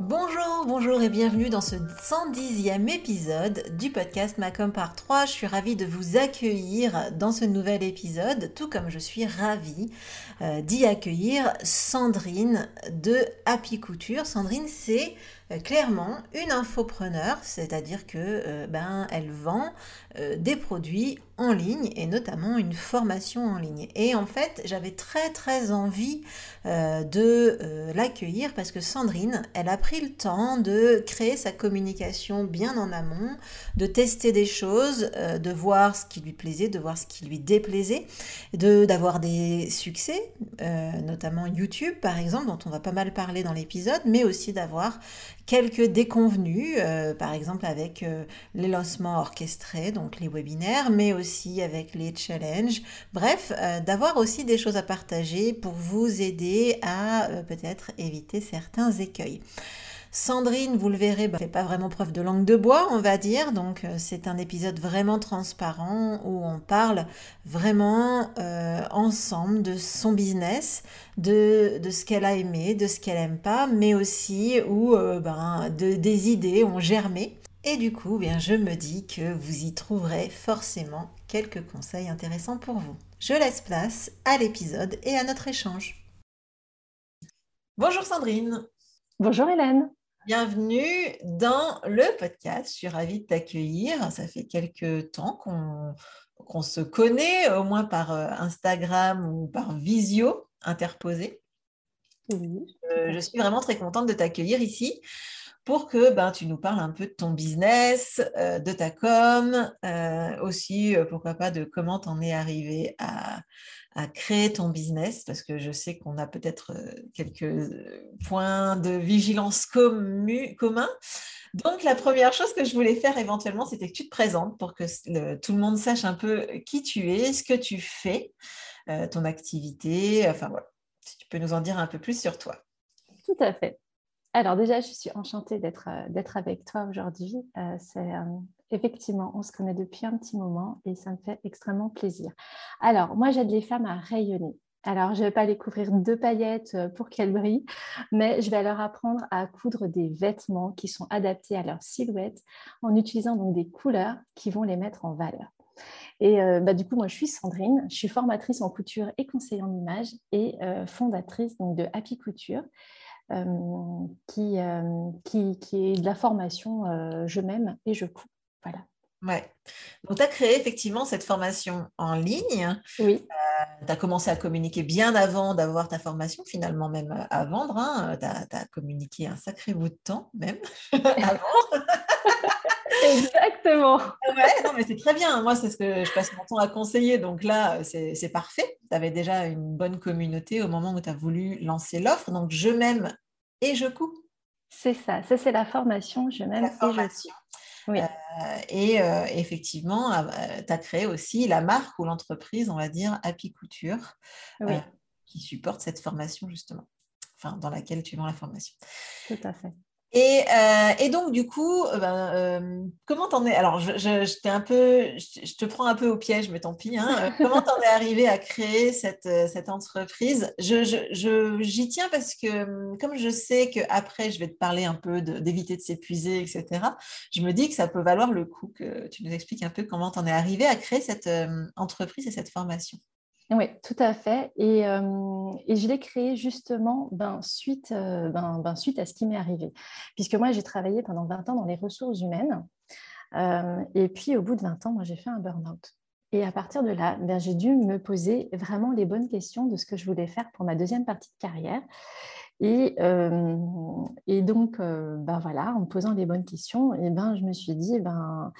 Bonjour, bonjour et bienvenue dans ce 110e épisode du podcast Macom par 3. Je suis ravie de vous accueillir dans ce nouvel épisode, tout comme je suis ravie euh, d'y accueillir Sandrine de Happy Couture. Sandrine, c'est clairement une infopreneur, c'est-à-dire que euh, ben elle vend euh, des produits en ligne et notamment une formation en ligne. Et en fait, j'avais très très envie de l'accueillir parce que Sandrine, elle a pris le temps de créer sa communication bien en amont, de tester des choses, de voir ce qui lui plaisait, de voir ce qui lui déplaisait, de d'avoir des succès, notamment YouTube par exemple, dont on va pas mal parler dans l'épisode, mais aussi d'avoir quelques déconvenus, euh, par exemple avec euh, les lancements orchestrés, donc les webinaires, mais aussi avec les challenges. Bref, euh, d'avoir aussi des choses à partager pour vous aider à peut-être éviter certains écueils. Sandrine, vous le verrez, ne bah, fait pas vraiment preuve de langue de bois, on va dire. Donc euh, c'est un épisode vraiment transparent où on parle vraiment euh, ensemble de son business, de, ce qu'elle a aimé, de ce qu'elle aime pas, mais aussi où euh, ben, des idées ont germé. Et du coup, bien, je me dis que vous y trouverez forcément quelques conseils intéressants pour vous. Je laisse place à l'épisode et à notre échange. Bonjour Sandrine. Bonjour Hélène. Bienvenue dans le podcast. Je suis ravie de t'accueillir. Ça fait quelques temps qu'on se connaît, au moins par euh, Instagram ou par visio interposé. Euh, je suis vraiment très contente de t'accueillir ici pour que ben, tu nous parles un peu de ton business, euh, de ta com, aussi, pourquoi pas, de comment tu en es arrivé à, à créer ton business parce que je sais qu'on a peut-être euh, quelques euh, points de vigilance communs. Donc, la première chose que je voulais faire éventuellement, c'était que tu te présentes pour que tout le monde sache un peu qui tu es, ce que tu fais, euh, ton activité. Enfin, voilà. Si tu peux nous en dire un peu plus sur toi. Tout à fait. Alors déjà, je suis enchantée d'être avec toi aujourd'hui. c'est effectivement, on se connaît depuis un petit moment et ça me fait extrêmement plaisir. Alors, moi, j'aide les femmes à rayonner. Alors, je ne vais pas les couvrir de paillettes euh, pour qu'elles brillent, mais je vais leur apprendre à coudre des vêtements qui sont adaptés à leur silhouette en utilisant donc des couleurs qui vont les mettre en valeur. Et euh, bah, du coup, moi, je suis Sandrine, je suis formatrice en couture et conseillère en image et euh, fondatrice donc, de Happy Couture. qui, qui, qui, est de la formation Je m'aime et je couds. Voilà. Ouais. Donc, tu as créé effectivement cette formation en ligne. Oui. Euh, tu as commencé à communiquer bien avant d'avoir ta formation, finalement, même euh, à vendre. Hein. Tu as, communiqué un sacré bout de temps, même avant. Exactement. ouais, non, mais c'est très bien. Moi, c'est ce que je passe mon temps à conseiller. Donc là, c'est parfait. Tu avais déjà une bonne communauté au moment où tu as voulu lancer l'offre. Donc, je m'aime et je coupe. C'est ça. Ça, c'est la formation. Je m'aime et je coupe. Euh, et euh, effectivement, euh, tu as créé aussi la marque ou l'entreprise, on va dire, Happy Couture, qui supporte cette formation justement, enfin, dans laquelle tu vends la formation. Tout à fait. Et, euh, et, donc, du coup, euh, ben, euh, comment t'en es Alors, je, je, un peu, je, te prends un peu au piège, mais tant pis. Hein. comment t'en es arrivé à créer cette, cette entreprise? Je, J'y tiens parce que, comme je sais qu'après, je vais te parler un peu d'éviter de, s'épuiser, etc., je me dis que ça peut valoir le coup que tu nous expliques un peu comment t'en es arrivé à créer cette entreprise et cette formation. Oui, tout à fait. Et, je l'ai créé justement ben, suite, ben, ben, suite à ce qui m'est arrivé. Puisque moi, j'ai travaillé pendant 20 ans dans les ressources humaines. et puis, au bout de 20 ans, moi, j'ai fait un burn-out. Et à partir de là, ben, j'ai dû me poser vraiment les bonnes questions de ce que je voulais faire pour ma deuxième partie de carrière. Et, donc, ben voilà, en me posant les bonnes questions, et ben, je me suis dit, ben,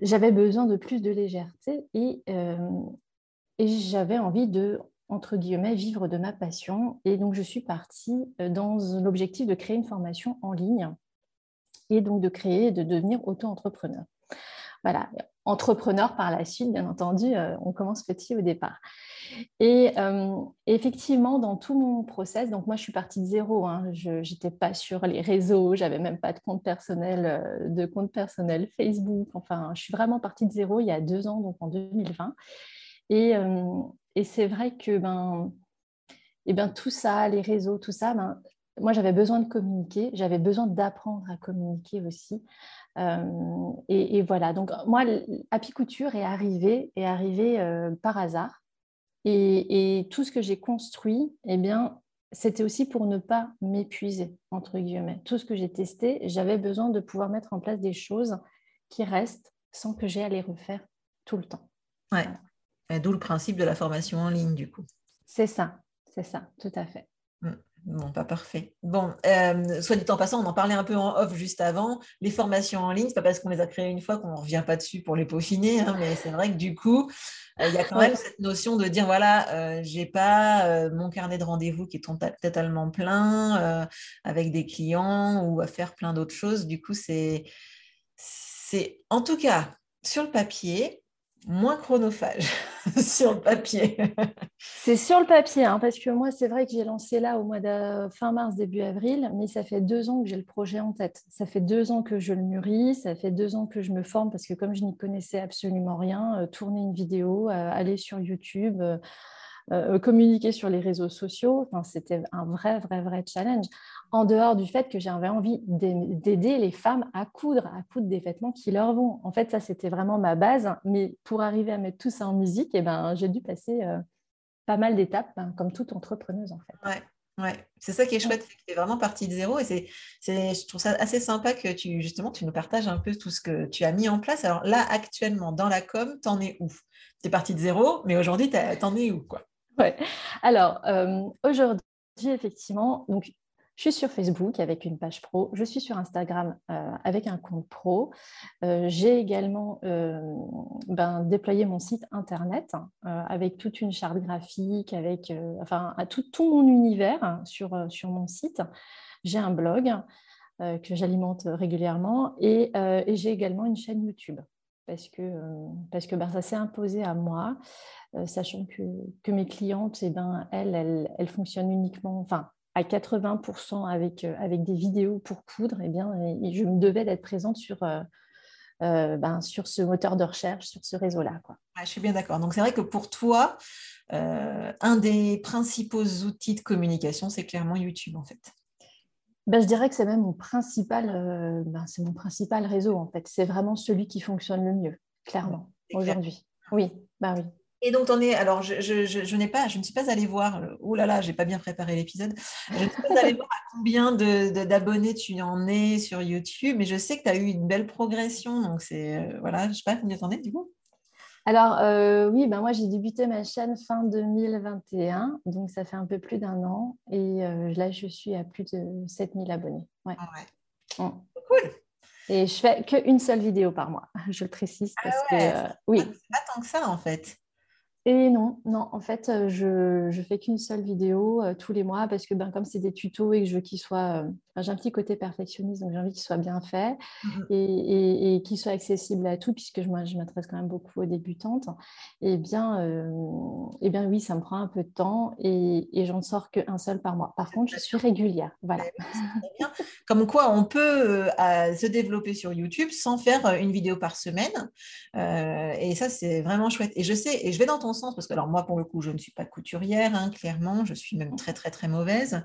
j'avais besoin de plus de légèreté et, et j'avais envie de, entre guillemets, vivre de ma passion. Et donc, je suis partie euh, dans l'objectif de créer une formation en ligne et donc de créer, de devenir auto-entrepreneur. Voilà, entrepreneur par la suite, bien entendu, euh, on commence petit au départ. Et euh, effectivement, dans tout mon process, donc moi je suis partie de zéro, hein, je n'étais pas sur les réseaux, j'avais même pas de compte personnel, de compte personnel Facebook, enfin je suis vraiment partie de zéro il y a deux ans, donc en 2020. Euh, et, c'est vrai que ben, et eh ben, tout ça, les réseaux, tout ça, ben, moi j'avais besoin de communiquer, j'avais besoin d'apprendre à communiquer aussi. Euh, et, voilà, donc moi, Apiculture est arrivé, est arrivé euh, par hasard. Et, tout ce que j'ai construit, eh bien, c'était aussi pour ne pas m'épuiser, entre guillemets. Tout ce que j'ai testé, j'avais besoin de pouvoir mettre en place des choses qui restent sans que j'ai à les refaire tout le temps. Ouais. D'où le principe de la formation en ligne, du coup. C'est ça, c'est ça, tout à fait. Mm. Bon, pas parfait. Bon, euh, soit dit en passant, on en parlait un peu en off juste avant. Les formations en ligne, c'est pas parce qu'on les a créées une fois qu'on ne revient pas dessus pour les peaufiner, hein, mais c'est vrai que du coup, euh, il y a quand même cette notion de dire voilà, euh, j'ai pas mon carnet de rendez-vous qui est totalement plein avec des clients ou à faire plein d'autres choses. Du coup, c'est, c'est en tout cas sur le papier, moins chronophage sur le papier. c'est sur le papier, hein, parce que moi, c'est vrai que j'ai lancé là au mois de fin mars, début avril, mais ça fait deux ans que j'ai le projet en tête. Ça fait deux ans que je le mûris, ça fait deux ans que je me forme, parce que comme je n'y connaissais absolument rien, euh, tourner une vidéo, euh, aller sur YouTube. Euh, communiquer sur les réseaux sociaux, c'était un vrai, vrai, vrai challenge en dehors du fait que j'avais envie d'aider les femmes à coudre, à coudre des vêtements qui leur vont. En fait, ça, c'était vraiment ma base. Mais pour arriver à mettre tout ça en musique, eh ben, j'ai dû passer euh, pas mal d'étapes, ben, comme toute entrepreneuse, en fait. Ouais. Ouais, c'est ça qui est chouette, c'est que tu es vraiment partie de zéro et c'est, je trouve ça assez sympa que tu justement tu nous partages un peu tout ce que tu as mis en place. Alors là, actuellement, dans la com, t'en es où? Tu es partie de zéro, mais aujourd'hui, t'en es où quoi? Alors euh, aujourd'hui, effectivement, je suis sur Facebook avec une page pro, je suis sur Instagram euh, avec un compte pro. Euh, j'ai également ben, déployé mon site internet avec toute une charte graphique, avec enfin, tout, tout, mon univers sur, sur mon site. J'ai un blog que j'alimente régulièrement et j'ai également une chaîne YouTube parce que, parce que ben, ça s'est imposé à moi, sachant que, que, mes clientes, eh ben, elles, elles, elles, fonctionnent uniquement, enfin, à 80% avec, euh, avec des vidéos pour coudre, eh bien, je me devais d'être présente sur, euh, euh, ben, sur ce moteur de recherche, sur ce réseau-là. Je suis bien d'accord. Donc, c'est vrai que pour toi, un des principaux outils de communication, c'est clairement YouTube, en fait. Ben, je dirais que c'est même mon principal, ben, c'est mon principal réseau, en fait. C'est vraiment celui qui fonctionne le mieux, clairement, aujourd'hui. Oui, bah oui. Et donc, on est. Alors, je, je, je, n'ai pas, je ne suis pas allée voir. Oh là là, j'ai pas bien préparé l'épisode. Je ne suis pas allée voir à combien d'abonnés de, tu en es sur YouTube, mais je sais que tu as eu une belle progression. Donc, c'est. Euh, voilà, je ne sais pas combien tu en es du coup. Alors, euh, oui, ben moi, j'ai débuté ma chaîne fin 2021, donc ça fait un peu plus d'un an. Et euh, là, je suis à plus de 7000 abonnés. Ouais. Ah ouais. Cool. Et je fais qu'une seule vidéo par mois, je le précise. Ah parce que, oui. C'est pas tant que ça, en fait. Et non, non, en fait, euh, je ne fais qu'une seule vidéo euh, tous les mois parce que ben, comme c'est des tutos et que je veux qu'ils soient euh, j'ai un petit côté perfectionniste, donc j'ai envie qu'il soit bien fait mmh et, qu'il soit accessible à tout, puisque je, je m'adresse quand même beaucoup aux débutantes. Et eh bien, et eh bien oui, ça me prend un peu de temps et, et j'en sors qu'un seul par mois. Par contre, je suis régulière. Voilà. Comme quoi, on peut se développer sur YouTube sans faire une vidéo par semaine. et ça, c'est vraiment chouette. Et je sais, et je vais dans ton sens, parce que alors moi, pour le coup, je ne suis pas couturière, hein, clairement, je suis même très, très, très mauvaise.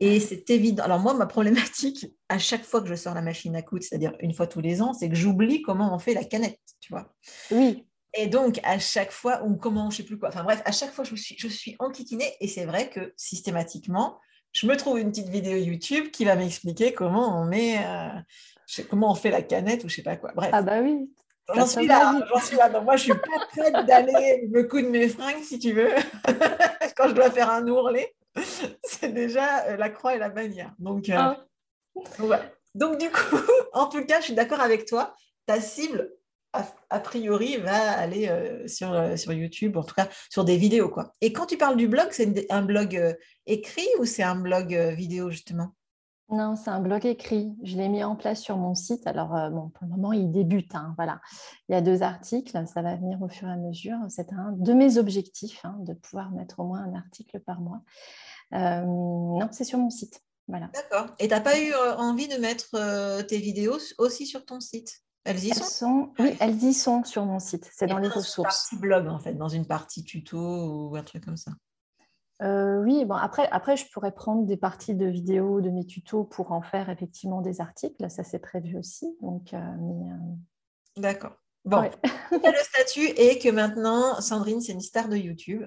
Et c'est évident. Alors moi, ma problématique, à chaque fois que je sors la machine à coudre, c'est-à-dire une fois tous les ans, c'est que j'oublie comment on fait la canette, tu vois. Oui. Et donc, à chaque fois, ou comment, je sais plus quoi, enfin bref, à chaque fois, je suis, je suis enquiquinée. Et c'est vrai que systématiquement, je me trouve une petite vidéo YouTube qui va m'expliquer comment on met, euh, comment on fait la canette ou je sais pas quoi. Bref. Ah bah oui, J'en suis là, j'en suis là. Donc moi, je suis pas prête d'aller me coudre mes fringues, si tu veux, quand je dois faire un ourlet. C'est déjà euh, la croix et la bannière. Donc, euh, ah. donc, du coup, en tout cas, je suis d'accord avec toi. Ta cible, a, priori, va aller euh, sur, sur YouTube, en tout cas sur des vidéos. Quoi. Et quand tu parles du blog, c'est un blog écrit ou c'est un blog vidéo, justement? Non, c'est un blog écrit. Je l'ai mis en place sur mon site. Alors, euh, bon, pour le moment, il débute. Hein, voilà. Il y a deux articles. Ça va venir au fur et à mesure. C'est un de mes objectifs, hein, de pouvoir mettre au moins un article par mois. Euh, non, c'est sur mon site. Voilà. D'accord. Et tu n'as pas eu euh, envie de mettre tes vidéos aussi sur ton site? Elles y sont, Oui, elles y sont sur mon site. C'est dans les ressources. Dans blog, en fait, dans une partie tuto ou un truc comme ça. Euh, oui, bon, après, après, je pourrais prendre des parties de vidéos de mes tutos pour en faire effectivement des articles. Ça, c'est prévu aussi. Donc, euh, euh, D'accord. Bon, le statut est que maintenant, Sandrine, c'est une star de YouTube.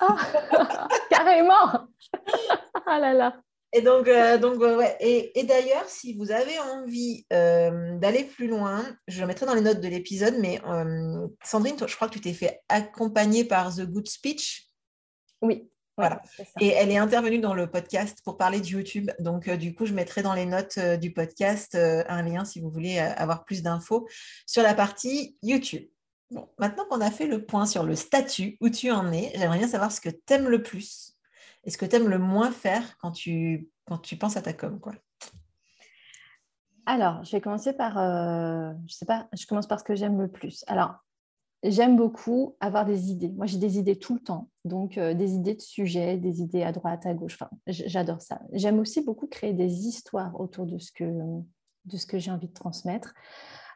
Ah, carrément Ah là là et donc, donc ouais. Et, et d'ailleurs, si vous avez envie d'aller plus loin, je le mettrai dans les notes de l'épisode, mais Sandrine, toi, je crois que tu t'es fait accompagner par The Good Speech. Oui, voilà. Et elle est intervenue dans le podcast pour parler de YouTube. Donc, euh, du coup, je mettrai dans les notes euh, du podcast euh, un lien si vous voulez avoir plus d'infos sur la partie YouTube. Bon, maintenant qu'on a fait le point sur le statut, où tu en es, j'aimerais bien savoir ce que tu aimes le plus et ce que tu aimes le moins faire quand tu, quand tu penses à ta com. Quoi. Alors, je vais commencer par, je sais pas, je commence par ce que j'aime le plus. Alors, j'aime beaucoup avoir des idées. Moi, j'ai des idées tout le temps. Donc, euh, des idées de sujets, des idées à droite, à gauche. J'adore ça. J'aime aussi beaucoup créer des histoires autour de ce que, de ce que j'ai envie de transmettre,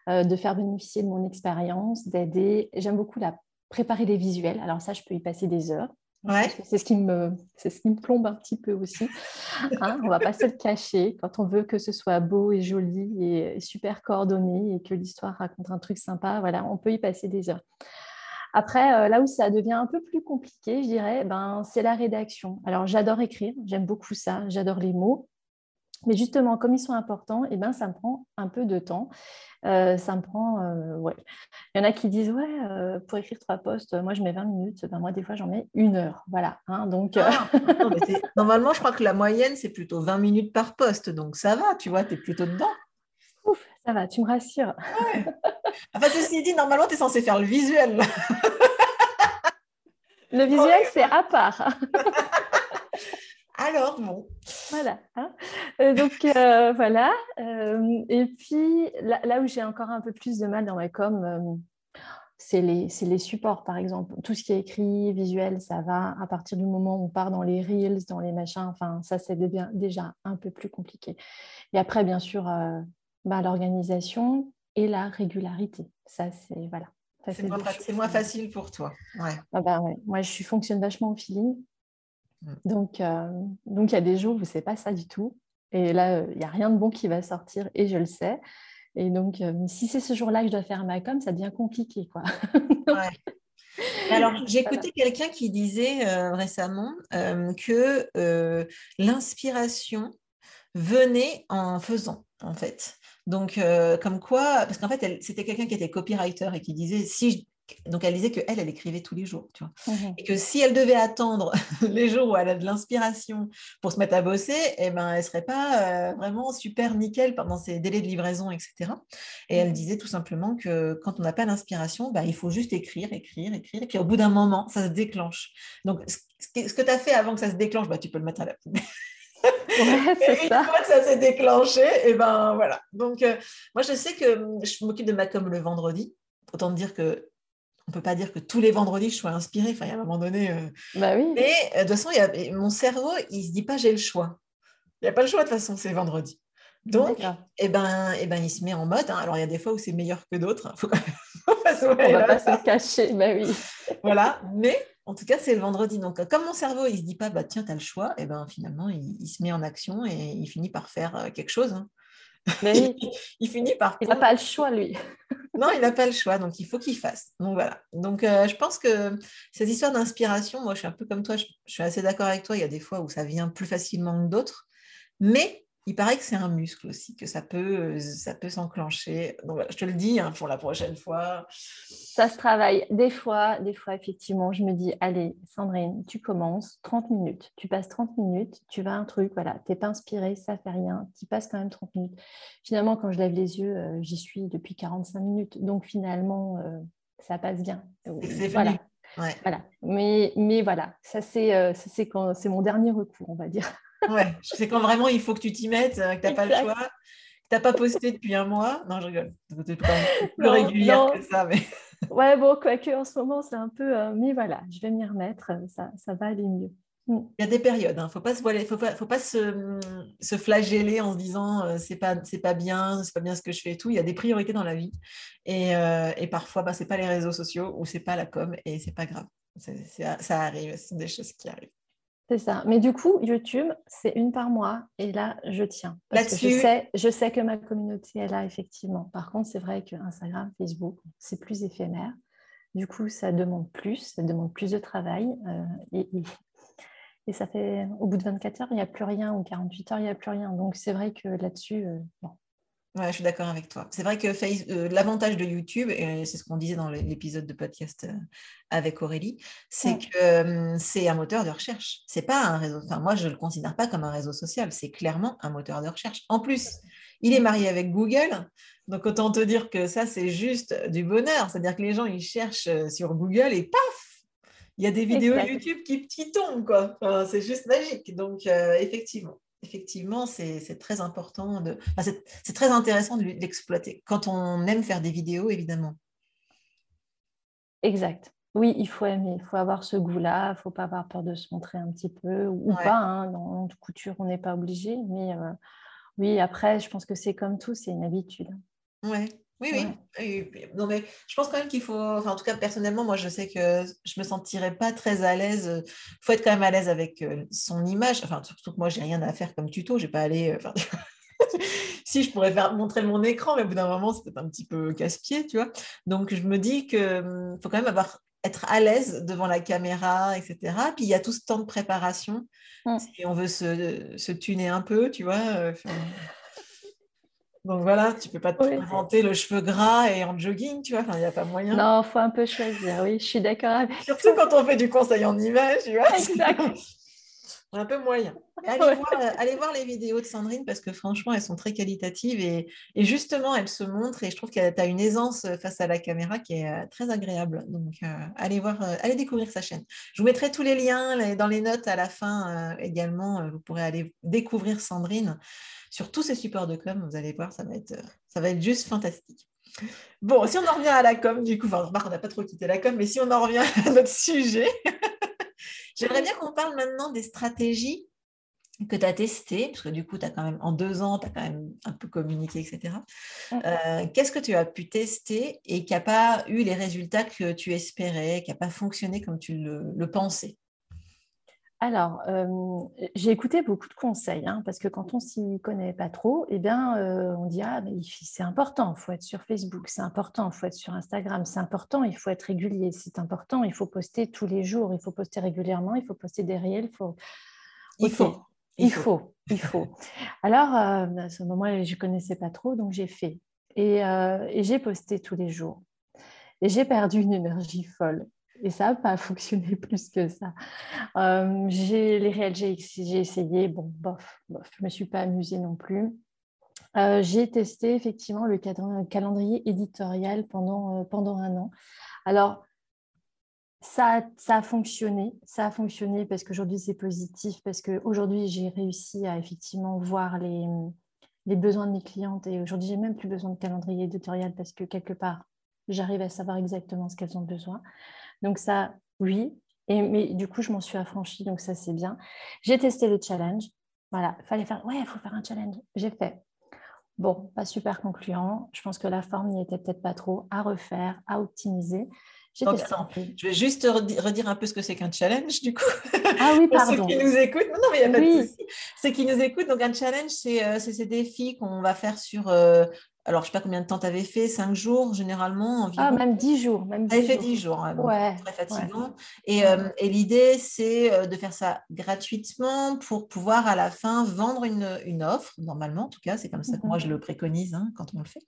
euh, de faire bénéficier de mon expérience, d'aider. J'aime beaucoup la préparer les visuels. Alors ça, je peux y passer des heures. C'est ce, qui me, plombe un petit peu aussi. Hein on ne va pas se le cacher. Quand on veut que ce soit beau et joli et super coordonné et que l'histoire raconte un truc sympa, voilà, on peut y passer des heures. Après, euh, là où ça devient un peu plus compliqué, je dirais, ben, c'est la rédaction. Alors, j'adore écrire, j'aime beaucoup ça, j'adore les mots. Mais justement, comme ils sont importants, eh ben, ça me prend un peu de temps. Euh, ça me prend, euh, ouais. Il y en a qui disent, ouais, euh, pour écrire trois postes, moi je mets 20 minutes. Ben, moi, des fois, j'en mets une heure. Voilà. Hein, donc, ah, Normalement, je crois que la moyenne, c'est plutôt 20 minutes par poste. Donc, ça va, tu vois, tu es plutôt dedans. Ouf, ça va, tu me rassures. Enfin, ceci dit, normalement, tu es censé faire le visuel. le visuel, c'est à part. Alors, bon. Voilà. Hein. Euh, donc, euh, voilà. Euh, et puis, là, où j'ai encore un peu plus de mal dans ma com, c'est les, les, supports, par exemple. Tout ce qui est écrit, visuel, ça va. À partir du moment où on part dans les reels, dans les machins, enfin, ça, c'est déjà un peu plus compliqué. Et après, bien sûr, bah, l'organisation et la régularité. Ça, c'est voilà. C'est moins, facile pour toi. Ouais. Ah bah, ouais. Moi, je fonctionne vachement au feeling. Mm. Donc, euh, donc il y a des jours où c'est pas ça du tout. Et là, il n'y a rien de bon qui va sortir et je le sais. Et donc, euh, si c'est ce jour-là que je dois faire ma com, ça devient compliqué. Quoi. Alors, j'ai écouté quelqu'un qui disait euh, récemment que l'inspiration venait en faisant, en fait. Donc, comme quoi, parce qu'en fait, c'était quelqu'un qui était copywriter et qui disait si donc elle disait qu'elle, elle écrivait tous les jours, tu vois. Mmh et que si elle devait attendre les jours où elle a de l'inspiration pour se mettre à bosser, eh ben, elle ne serait pas euh, vraiment super nickel pendant ses délais de livraison, etc. Et elle disait tout simplement que quand on n'a pas l'inspiration, bah, il faut juste écrire, écrire, écrire, et puis au bout d'un moment, ça se déclenche. Donc, ce que tu as fait avant que ça se déclenche, bah, tu peux le mettre à la Ouais, c'est ça. Une fois que ça s'est déclenché, et ben voilà. Donc, euh, moi, je sais que hum, je m'occupe de ma com le vendredi. Autant dire que on peut pas dire que tous les vendredis je sois inspirée. Enfin, il y a un moment donné. Euh, bah oui. Mais de toute façon, y a... mon cerveau, il se dit pas j'ai le choix. Il n'y a pas le choix de toute façon, c'est vendredi. Donc, eh ben, eh ben, il se met en mode. Hein. Alors, il y a des fois où c'est meilleur que d'autres. Hein. Faut. On ne va pas se cacher, bah oui. voilà, mais en tout cas, c'est le vendredi. Donc, comme mon cerveau, il se dit pas, bah, tiens, tu as le choix, et eh ben finalement, il, se met en action et il finit par faire euh, quelque chose. Hein. il, finit par. Il n'a pas le choix, lui. Non, il n'a pas le choix, donc il faut qu'il fasse. Donc voilà. Donc euh, je pense que cette histoire d'inspiration, moi je suis un peu comme toi, je suis assez d'accord avec toi. Il y a des fois où ça vient plus facilement que d'autres, mais il paraît que c'est un muscle aussi, que ça peut, ça peut s'enclencher. Donc je te le dis hein, pour la prochaine fois. Ça se travaille. Des fois, des fois, effectivement, je me dis, allez, Sandrine, tu commences 30 minutes. Tu passes 30 minutes, tu vas un truc, voilà, tu n'es pas inspiré, ça fait rien. Tu passes quand même 30 minutes. Finalement, quand je lève les yeux, euh, j'y suis depuis 45 minutes. Donc finalement, euh, ça passe bien. C'est voilà. voilà. Mais, mais voilà, ça c'est euh, c'est mon dernier recours, on va dire. Ouais, c'est quand vraiment il faut que tu t'y mettes, euh, que tu n'as pas le choix, que tu n'as pas posté depuis un mois. Non, je rigole. C'est plus régulière que ça. Mais... ouais, bon, quoique en ce moment, c'est un peu. Euh, mais voilà, je vais m'y remettre, ça, ça va aller mieux. Mm. Il y a des périodes, il hein. ne faut pas, se, faut pas, faut pas se, se, flageller en se disant euh, c'est pas, pas bien, c'est pas bien ce que je fais et tout. Il y a des priorités dans la vie et, et parfois bah, c'est pas les réseaux sociaux ou c'est pas la com et c'est pas grave. ça arrive, ce sont des choses qui arrivent. C'est ça. Mais du coup, YouTube, c'est une par mois. Et là, je tiens. Parce que je sais, je sais que ma communauté est là, effectivement. Par contre, c'est vrai que Instagram, Facebook, c'est plus éphémère. Du coup, ça demande plus, ça demande plus de travail. Euh, et, et, ça fait, au bout de 24 heures, il n'y a plus rien, ou 48 heures, il n'y a plus rien. Donc, c'est vrai que là-dessus, euh, Ouais, je suis d'accord avec toi. C'est vrai que euh, l'avantage de YouTube, et c'est ce qu'on disait dans l'épisode de podcast euh, avec Aurélie, c'est que euh, c'est un moteur de recherche. C'est pas un réseau. Enfin, moi, je le considère pas comme un réseau social. C'est clairement un moteur de recherche. En plus, il est marié avec Google. Donc, autant te dire que ça, c'est juste du bonheur. C'est-à-dire que les gens, ils cherchent sur Google et paf, il y a des vidéos YouTube qui, qui tombent. Quoi. c'est juste magique. Donc, effectivement effectivement, c'est très important, de... c'est très intéressant de l'exploiter quand on aime faire des vidéos, évidemment. Exact. Oui, il faut aimer, il faut avoir ce goût-là, il ne faut pas avoir peur de se montrer un petit peu, ou pas, hein, dans de couture, on n'est pas obligé, mais euh, oui, après, je pense que c'est comme tout, c'est une habitude. Ouais. Oui, oui. Non, mais je pense quand même qu'il faut, enfin, en tout cas, personnellement, moi, je sais que je me sentirais pas très à l'aise. Il faut être quand même à l'aise avec euh, son image. Enfin, surtout que moi, j'ai rien à faire comme tuto. Je vais pas aller. Euh, si je pourrais faire montrer mon écran, mais au bout d'un moment, c'est un petit peu casse-pied, tu vois. Donc, je me dis qu'il hum, faut quand même avoir être à l'aise devant la caméra, etc. Puis il y a tout ce temps de préparation. Mmh. Si on veut se, se tuner un peu, tu vois. Euh, donc voilà, tu peux pas te présenter le cheveu gras et en jogging, tu vois, il n'y a pas moyen. Non, il faut un peu choisir, oui, je suis d'accord avec Surtout quand on fait du conseil en image, tu vois. Exact. Un peu moyen. Allez, voir, euh, allez, voir, les vidéos de Sandrine parce que franchement, elles sont très qualitatives et, justement, elles se montrent et je trouve que tu as une aisance face à la caméra qui est euh, très agréable. Donc, euh, allez voir, allez découvrir sa chaîne. Je vous mettrai tous les liens dans les notes à la fin également. vous pourrez aller découvrir Sandrine sur tous ces supports de com. Vous allez voir, ça va être, ça va être juste fantastique. Bon, si on en revient à la com, du coup, enfin, on n'a pas trop quitté la com, mais si on en revient à notre sujet, j'aimerais bien qu'on parle maintenant des stratégies que tu as testées, parce que du coup, as quand même, en deux ans, tu as quand même un peu communiqué, etc. Euh, qu'est-ce que tu as pu tester et qui n'a pas eu les résultats que tu espérais, qui n'a pas fonctionné comme tu le pensais? Alors, euh, j'ai écouté beaucoup de conseils, hein, parce que quand on s'y connaît pas trop, eh bien, euh, on dit ah, c'est important, il faut être sur Facebook, c'est important, il faut être sur Instagram, c'est important, il faut être régulier, c'est important, il faut poster tous les jours, il faut poster régulièrement, il faut poster des réels, faut... il faut, il faut, il faut. Alors, euh, à ce moment-là, je connaissais pas trop, donc j'ai fait et, et j'ai posté tous les jours. Et j'ai perdu une énergie folle. Et ça n'a pas fonctionné plus que ça. Euh, j'ai les réels, j'ai essayé, bon, bof, bof, je ne me suis pas amusée non plus. Euh, j'ai testé effectivement le calendrier éditorial pendant, euh, pendant un an. Alors, ça, ça a fonctionné, ça a fonctionné parce qu'aujourd'hui c'est positif, parce qu'aujourd'hui j'ai réussi à effectivement voir les, les besoins de mes clientes et aujourd'hui j'ai même plus besoin de calendrier éditorial parce que quelque part j'arrive à savoir exactement ce qu'elles ont besoin. Donc ça, oui, et, mais du coup je m'en suis affranchie, donc ça c'est bien. J'ai testé le challenge, voilà, il fallait faire, ouais, il faut faire un challenge, j'ai fait. Bon, pas super concluant, je pense que la forme n'y était peut-être pas trop, à refaire, à optimiser je vais juste redire un peu ce que c'est qu'un challenge, du coup. Ah oui, pardon. Pour ceux qui nous écoutent. Non, mais il n'y a pas de souci. Ceux qui nous écoutent, donc un challenge, c'est euh, ces défis qu'on va faire sur. Euh, alors, je ne sais pas combien de temps tu avais fait, cinq jours généralement environ? Ah, même dix jours. Même tu avais fait dix jours, hein, ouais, très fatigant. Et, euh, et l'idée, c'est de faire ça gratuitement pour pouvoir à la fin vendre une, une offre, normalement en tout cas, c'est comme ça que moi je le préconise hein, quand on le fait.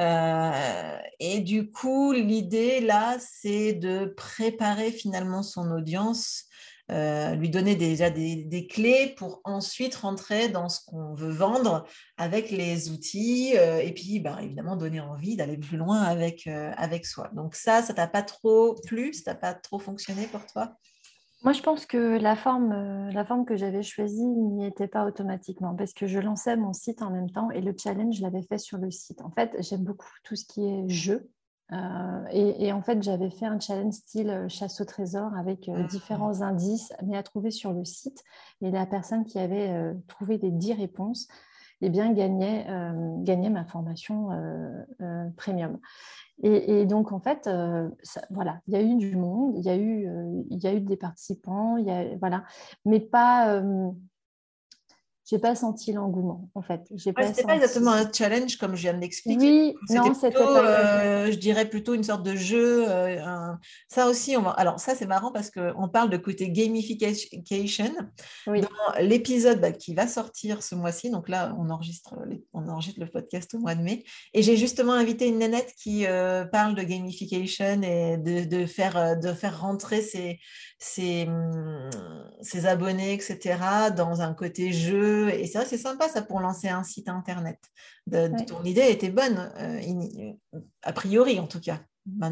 Euh, et du coup, l'idée là, c'est de préparer finalement son audience, euh, lui donner déjà des, clés pour ensuite rentrer dans ce qu'on veut vendre avec les outils euh, et puis bah, évidemment donner envie d'aller plus loin avec, avec soi. Donc ça, ça t'a pas trop plu, ça t'a pas trop fonctionné pour toi? Moi, je pense que la forme, euh, la forme que j'avais choisie n'y était pas automatiquement parce que je lançais mon site en même temps et le challenge, je l'avais fait sur le site. En fait, j'aime beaucoup tout ce qui est jeu. Euh, et, en fait, j'avais fait un challenge style euh, chasse au trésor avec mmh. différents indices, mais à trouver sur le site. Et la personne qui avait trouvé les 10 réponses, eh bien, gagnait, gagnait ma formation premium. Et, donc, en fait, euh, voilà, il y a eu du monde, il y a eu, euh, il y a eu des participants, y a, voilà, mais pas, euh, j'ai pas senti l'engouement en fait. J'ai pas c'était pas exactement un challenge comme je viens de l'expliquer. Oui, non, c'était pas. Euh, je dirais plutôt une sorte de jeu. Euh, Ça aussi, on va... alors ça c'est marrant parce qu'on parle de côté gamification oui. dans l'épisode bah, qui va sortir ce mois-ci. Donc là, on enregistre, on enregistre le podcast au mois de mai. Et j'ai justement invité une nanette qui euh, parle de gamification et de, de, faire, euh, de faire rentrer ses, ses, hum, ses abonnés, etc., dans un côté jeu et c'est vrai, c'est sympa ça pour lancer un site internet. De, Ton idée était bonne, euh, a priori en tout cas.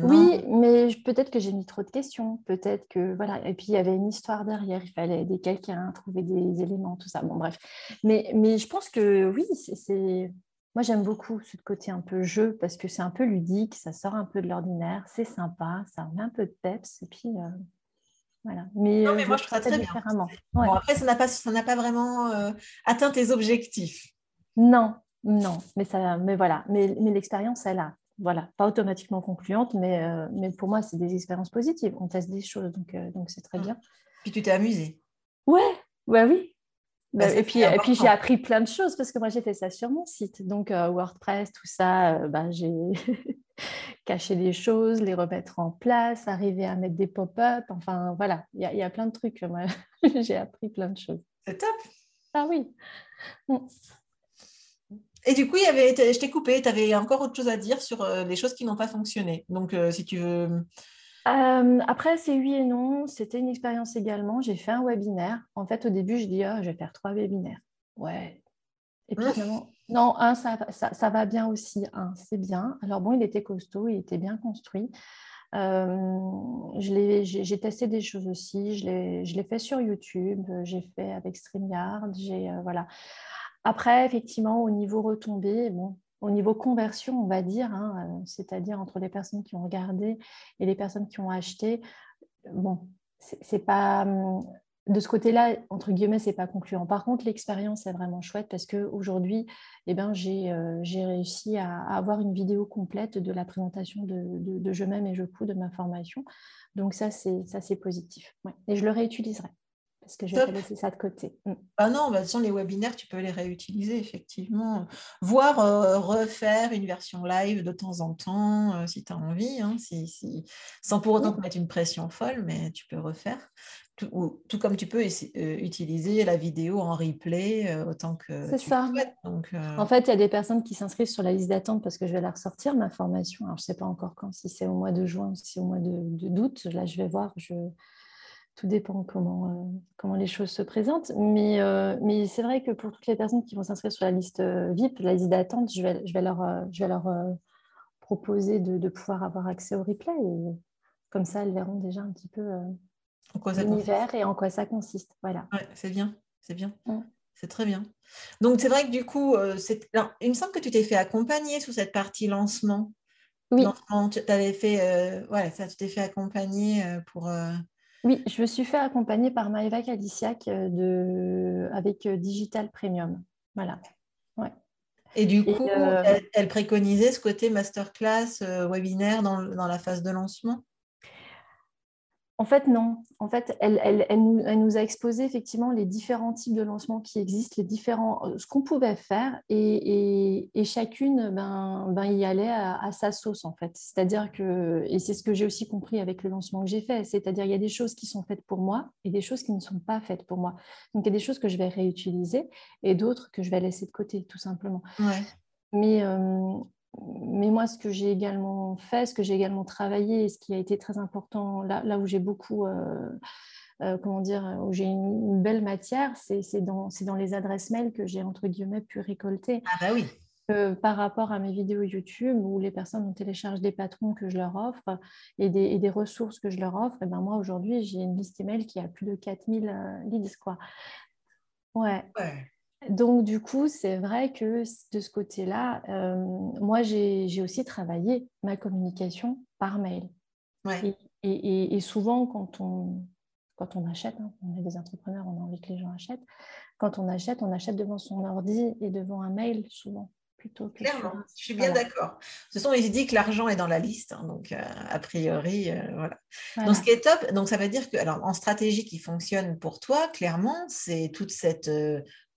Oui, mais peut-être que j'ai mis trop de questions, peut-être que voilà. Et puis il y avait une histoire derrière, il fallait aider quelqu'un, trouver des éléments, tout ça. Bon, bref. Mais, mais je pense que oui, c'est. Moi, j'aime beaucoup ce côté un peu jeu parce que c'est un peu ludique, ça sort un peu de l'ordinaire, c'est sympa, ça met un peu de peps. Et puis, euh, mais, non, mais euh, moi, je trouve ça très bien. Bon, après, ça n'a pas, ça n'a pas vraiment euh, atteint tes objectifs. Non, non. Mais, ça, mais voilà. Mais, mais l'expérience, elle a. Voilà, pas automatiquement concluante, mais, euh, mais pour moi, c'est des expériences positives. On teste des choses, donc donc c'est très mmh. bien. Puis tu t'es amusée. Ouais, ouais, oui. Bah, et puis, et puis j'ai appris plein de choses parce que moi j'ai fait ça sur mon site. Donc WordPress, tout ça, bah, j'ai cacher des choses, les remettre en place, arriver à mettre des pop-up. Enfin, voilà, il y, a plein de trucs. Moi, j'ai appris plein de choses. C'est top. Ah oui. Mm. Et du coup, il y avait, je t'ai coupé, tu avais encore autre chose à dire sur euh, les choses qui n'ont pas fonctionné. Donc, euh, si tu veux. Euh, après, c'est oui et non. C'était une expérience également. J'ai fait un webinaire. En fait, au début, je dis, ah, je vais faire trois webinaires. Ouais. Et puis finalement, non, ça, va bien aussi. C'est bien. Alors bon, il était costaud, il était bien construit. Euh, j'ai testé des choses aussi. Je l'ai fait sur YouTube, j'ai fait avec StreamYard. Euh, voilà. Après, effectivement, au niveau retombée, au niveau conversion, on va dire, hein, euh, c'est-à-dire entre les personnes qui ont regardé et les personnes qui ont acheté, bon, c'est pas hum, de ce côté-là, entre guillemets, c'est pas concluant. Par contre, l'expérience est vraiment chouette parce qu'aujourd'hui, eh ben, euh, j'ai réussi à, avoir une vidéo complète de la présentation de, de, Je m'aime et je couds de ma formation. Donc ça, c'est positif. Et je le réutiliserai parce que je vais laisser ça de côté. Mm. Ah non, bah, les webinaires, tu peux les réutiliser, effectivement. Voire euh, refaire une version live de temps en temps, euh, si tu as envie, hein, si, sans pour autant te mettre une pression folle, mais tu peux refaire. Tout, tout comme tu peux euh, utiliser la vidéo en replay autant que C'est ça. Donc, En fait, il y a des personnes qui s'inscrivent sur la liste d'attente parce que je vais la ressortir, ma formation. Alors, je ne sais pas encore quand, si c'est au mois de juin, si c'est au mois d'août. De, là, je vais voir. Je tout dépend comment, euh, comment les choses se présentent. Mais, euh, mais c'est vrai que pour toutes les personnes qui vont s'inscrire sur la liste euh, VIP, la liste d'attente, je vais, je vais leur, je vais leur proposer de, pouvoir avoir accès au replay. Comme ça, elles verront déjà un petit peu l'univers et en quoi ça consiste. Voilà. c'est bien, c'est bien. C'est très bien. Donc, c'est vrai que du coup, il me semble que tu t'es fait accompagner sous cette partie lancement. Oui. tu avais fait, ça, tu t'es fait accompagner pour. Oui, je me suis fait accompagner par Maëva Kalisiak de... avec Digital Premium. Voilà. Ouais. Et du coup, elle, préconisait ce côté masterclass, webinaire dans, dans, la phase de lancement? En fait, non. En fait, elle, nous, a exposé effectivement les différents types de lancements qui existent, les différents, euh, ce qu'on pouvait faire, et, chacune ben, ben, y allait à, sa sauce en fait. C'est-à-dire que, et c'est ce que j'ai aussi compris avec le lancement que j'ai fait, c'est-à-dire il y a des choses qui sont faites pour moi et des choses qui ne sont pas faites pour moi. Donc il y a des choses que je vais réutiliser et d'autres que je vais laisser de côté, tout simplement. Mais euh, mais moi, ce que j'ai également fait, ce que j'ai également travaillé, et ce qui a été très important, là, où j'ai beaucoup, euh, euh, comment dire, où j'ai une, belle matière, c'est dans, dans les adresses mail que j'ai, entre guillemets, pu récolter. Ah bah oui. par rapport à mes vidéos YouTube où les personnes ont téléchargé des patrons que je leur offre et des, et des ressources que je leur offre, et ben moi aujourd'hui j'ai une liste email qui a plus de 4000 euh, leads. Quoi. Ouais. ouais. Donc, du coup, c'est vrai que de ce côté-là, euh, moi, j'ai aussi travaillé ma communication par mail. Et, souvent, quand on, quand on achète, hein, on est des entrepreneurs, on a envie que les gens achètent, quand on achète, on achète devant son ordi et devant un mail, souvent. Plutôt que Clairement, je suis bien d'accord. Ce sont ils disent que l'argent est dans la liste, hein, donc euh, a priori, euh, voilà. Donc ce qui est top, donc ça veut dire que, alors en stratégie qui fonctionne pour toi, clairement, c'est toute cette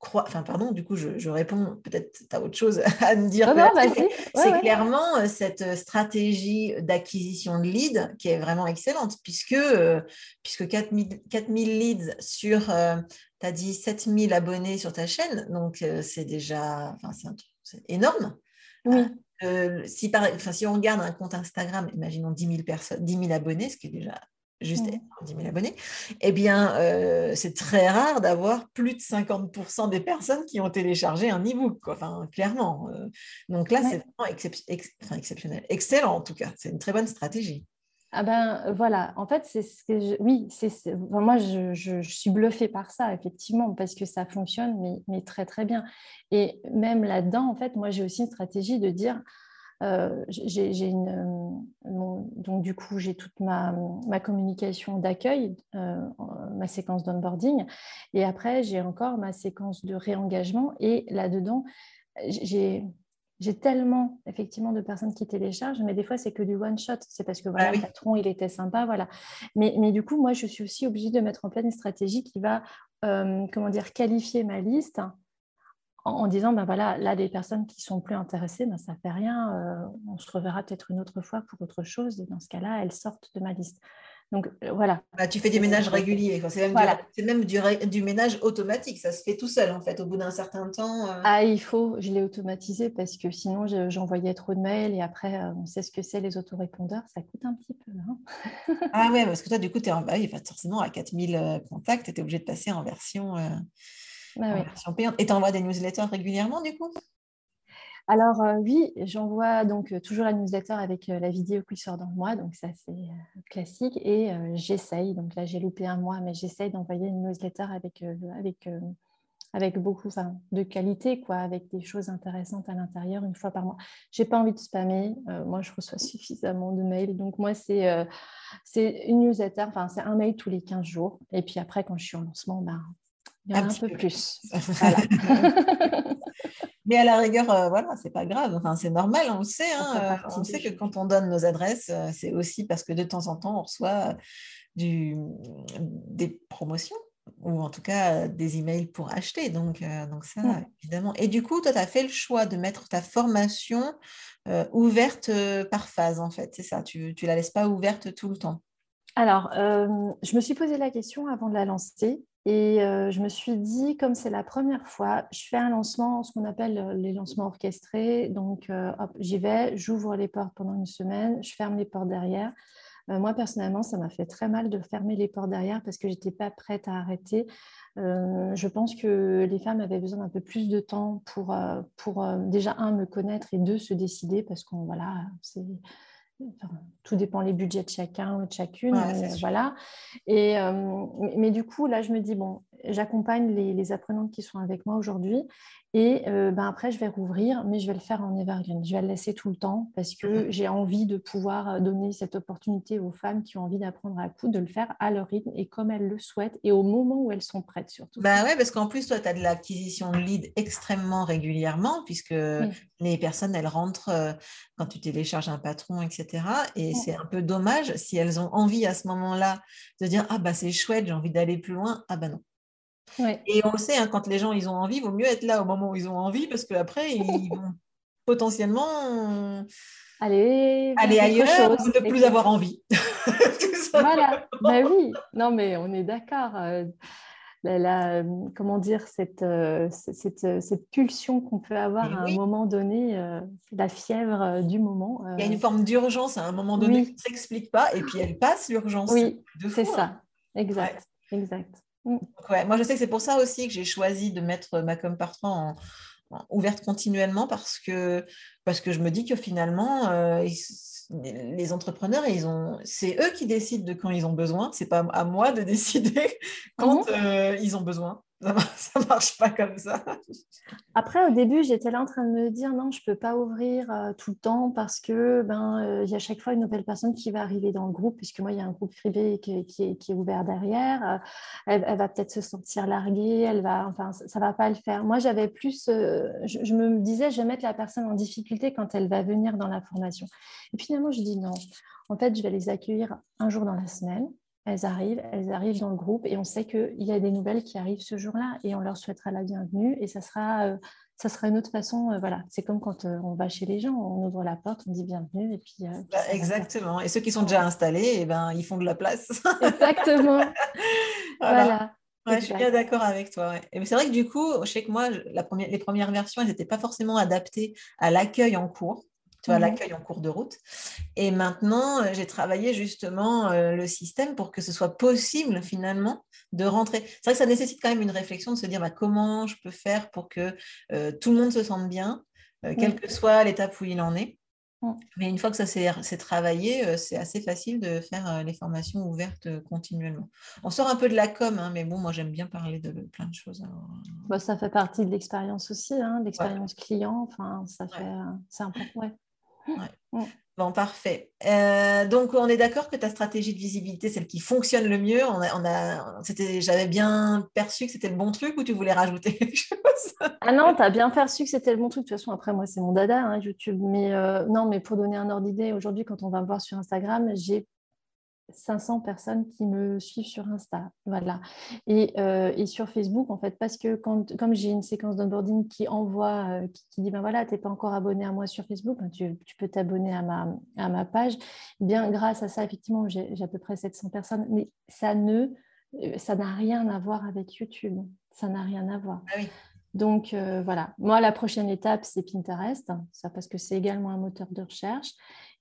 Enfin, pardon, du coup, je, réponds, peut-être tu as autre chose à me dire. c'est clairement euh, cette euh, stratégie d'acquisition de leads qui est vraiment excellente, puisque, euh, puisque 4000, 4000 leads sur, tu as dit 7000 abonnés sur ta chaîne, donc c'est déjà, enfin, c'est énorme. Oui. si, par, si on regarde un compte Instagram, imaginons 10 000, personnes, 10 000 abonnés, ce qui est déjà juste 10 000 abonnés, eh bien, euh, c'est très rare d'avoir plus de 50% des personnes qui ont téléchargé un e-book, enfin, clairement. Euh. donc là, c'est vraiment exceptionnel. Excellent, en tout cas. C'est une très bonne stratégie. Ah ben voilà, en fait, c'est ce que oui, c'est moi je, suis bluffée par ça effectivement parce que ça fonctionne mais, mais très très bien. Et même là-dedans, en fait, moi j'ai aussi une stratégie de dire euh, j'ai une, euh, donc du coup, j'ai toute ma, ma communication d'accueil, euh, ma séquence d'onboarding, et après, j'ai encore ma séquence de réengagement. Et là-dedans, j'ai j'ai tellement effectivement de personnes qui téléchargent, mais des fois c'est que du one shot. C'est parce que voilà, ah le patron il était sympa, voilà. Mais, mais, du coup, moi je suis aussi obligée de mettre en place une stratégie qui va, comment dire, qualifier ma liste en, disant, ben voilà, là, des personnes qui sont plus intéressées, ben, ça fait rien, euh, on se reverra peut-être une autre fois pour autre chose, et dans ce cas-là, elles sortent de ma liste. Donc euh, voilà. Bah, tu fais des ménages réguliers, c'est même, du, ménage automatique, ça se fait tout seul en fait, au bout d'un certain temps. Euh. Ah, il faut, je l'ai automatisé parce que sinon j'envoyais trop de mails et après on sait ce que c'est les autorépondeurs, ça coûte un petit peu. Hein. ah ouais, parce que toi du coup, tu es en... bah, forcément à 4000 contacts, tu es obligé de passer en version. Bah Et tu envoies des newsletters régulièrement du coup? Alors euh, oui, j'envoie donc euh, toujours la newsletter avec euh, la vidéo qui sort dans le mois, donc ça c'est classique. Et j'essaye, donc là j'ai loupé un mois, mais j'essaye d'envoyer une newsletter avec, avec, avec beaucoup de qualité, quoi, avec des choses intéressantes à l'intérieur une fois par mois. J'ai pas envie de spammer, moi je reçois suffisamment de mails, donc moi c'est c'est une newsletter, enfin c'est un mail tous les 15 jours. Et puis après quand je suis en lancement, ben, il y en a un, peu, plus. Mais à la rigueur, euh, voilà, c'est pas grave. Enfin, c'est normal, on le sait. Hein, euh, on sait que quand on donne nos adresses, euh, c'est aussi parce que de temps en temps, on reçoit du, des promotions ou en tout cas des emails pour acheter. Donc, donc ça, évidemment. Et du coup, toi, tu as fait le choix de mettre ta formation ouverte par phase, en fait. C'est ça, tu ne la laisses pas ouverte tout le temps? Alors, je me suis posé la question avant de la lancer. Et euh, je me suis dit, comme c'est la première fois, je fais un lancement, ce qu'on appelle euh, les lancements orchestrés. Donc, euh, j'y vais, j'ouvre les portes pendant une semaine, je ferme les portes derrière. moi, personnellement, ça m'a fait très mal de fermer les portes derrière parce que je n'étais pas prête à arrêter. je pense que les femmes avaient besoin d'un peu plus de temps pour, pour déjà, un, me connaître et deux, se décider parce qu'on, voilà, c'est tout dépend les budgets de chacun ou de chacune. voilà. Et, mais, du coup, là, je me dis, bon, j'accompagne les, apprenantes qui sont avec moi aujourd'hui. Et ben après, je vais rouvrir, mais je vais le faire en evergreen. Je vais le laisser tout le temps parce que j'ai envie de pouvoir donner cette opportunité aux femmes qui ont envie d'apprendre à coudre, de le faire à leur rythme et comme elles le souhaitent et au moment où elles sont prêtes surtout. Bah ouais, parce qu'en plus, toi, tu as de l'acquisition de leads extrêmement régulièrement puisque les personnes, elles rentrent quand tu télécharges un patron, etc. Et c'est un peu dommage si elles ont envie à ce moment-là de dire Ah, bah c'est chouette, j'ai envie d'aller plus loin. Ah, bah non. Et on le sait, hein, quand les gens ils ont envie, il vaut mieux être là au moment où ils ont envie parce qu'après, ils vont potentiellement aller, aller ailleurs ou ne plus avoir envie. voilà, ben oui, non mais on est d'accord. Euh, la, comment dire, cette, euh, cette, cette pulsion qu'on peut avoir à un moment donné, euh, la fièvre du moment. Il y a une forme d'urgence à un moment donné qui ne s'explique pas et puis elle passe l'urgence. Oui, c'est ça, hein. exact, moi, je sais que c'est pour ça aussi que j'ai choisi de mettre ma com partant en, ouverte continuellement parce que, parce que je me dis que finalement, euh, les entrepreneurs, ils ont, c'est eux qui décident de quand ils ont besoin. C'est pas à moi de décider quand mhm. euh, ils ont besoin. Ça ne marche pas comme ça. Après, au début, j'étais là en train de me dire non, je ne peux pas ouvrir euh, tout le temps parce que ben euh, y a chaque fois une nouvelle personne qui va arriver dans le groupe, puisque moi, il y a un groupe privé qui, est, ouvert derrière. Euh, elle, va peut-être se sentir larguée, elle va, enfin, ça ne va pas le faire. Moi, j'avais plus, je, je, me disais, je vais mettre la personne en difficulté quand elle va venir dans la formation. Et finalement, je dis non. En fait, je vais les accueillir un jour dans la semaine elles arrivent, elles arrivent dans le groupe et on sait qu'il y a des nouvelles qui arrivent ce jour-là et on leur souhaitera la bienvenue et ça sera, euh, ça sera une autre façon. Euh, voilà, c'est comme quand euh, on va chez les gens, on ouvre la porte, on dit bienvenue et puis. Bah, exactement. Et ceux qui sont déjà installés, eh ben, ils font de la place. exactement. voilà. je suis bien d'accord avec toi. Et c'est vrai que du coup, je sais que moi, la première, les premières versions, elles n'étaient pas forcément adaptées à l'accueil en cours mmh l'accueil en cours de route. Et maintenant, euh, j'ai travaillé justement euh, le système pour que ce soit possible finalement de rentrer. C'est vrai que ça nécessite quand même une réflexion de se dire bah, comment je peux faire pour que euh, tout le monde se sente bien, quelle que soit l'étape où il en est. Mais une fois que ça s'est travaillé, c'est assez facile de faire les formations ouvertes continuellement. On sort un peu de la com, hein, mais bon, moi j'aime bien parler de plein de choses. Bah, ça fait partie de l'expérience aussi, hein, l'expérience client. Enfin, ça fait, c'est important. Ouais. Bon, parfait. Euh, donc, on est d'accord que ta stratégie de visibilité, celle qui fonctionne le mieux, on a, on a, j'avais bien perçu que c'était le bon truc ou tu voulais rajouter quelque chose? Ah non, tu as bien perçu que c'était le bon truc. De toute façon, après, moi, c'est mon dada, hein, YouTube. Mais euh, non, mais pour donner un ordre d'idée, aujourd'hui, quand on va me voir sur Instagram, j'ai 500 personnes qui me suivent sur Insta. Voilà. Euh, et, sur Facebook, en fait, parce que quand, comme j'ai une séquence d'onboarding qui envoie, euh, qui, dit ben voilà, tu n'es pas encore abonné à moi sur Facebook, ben tu, peux t'abonner à ma, à ma page. Eh bien, grâce à ça, effectivement, j'ai à peu près 700 personnes, mais ça ne, euh, ça n'a rien à voir avec YouTube. Ça n'a rien à voir. Ah Donc voilà, moi la prochaine étape c'est Pinterest, ça parce que c'est également un moteur de recherche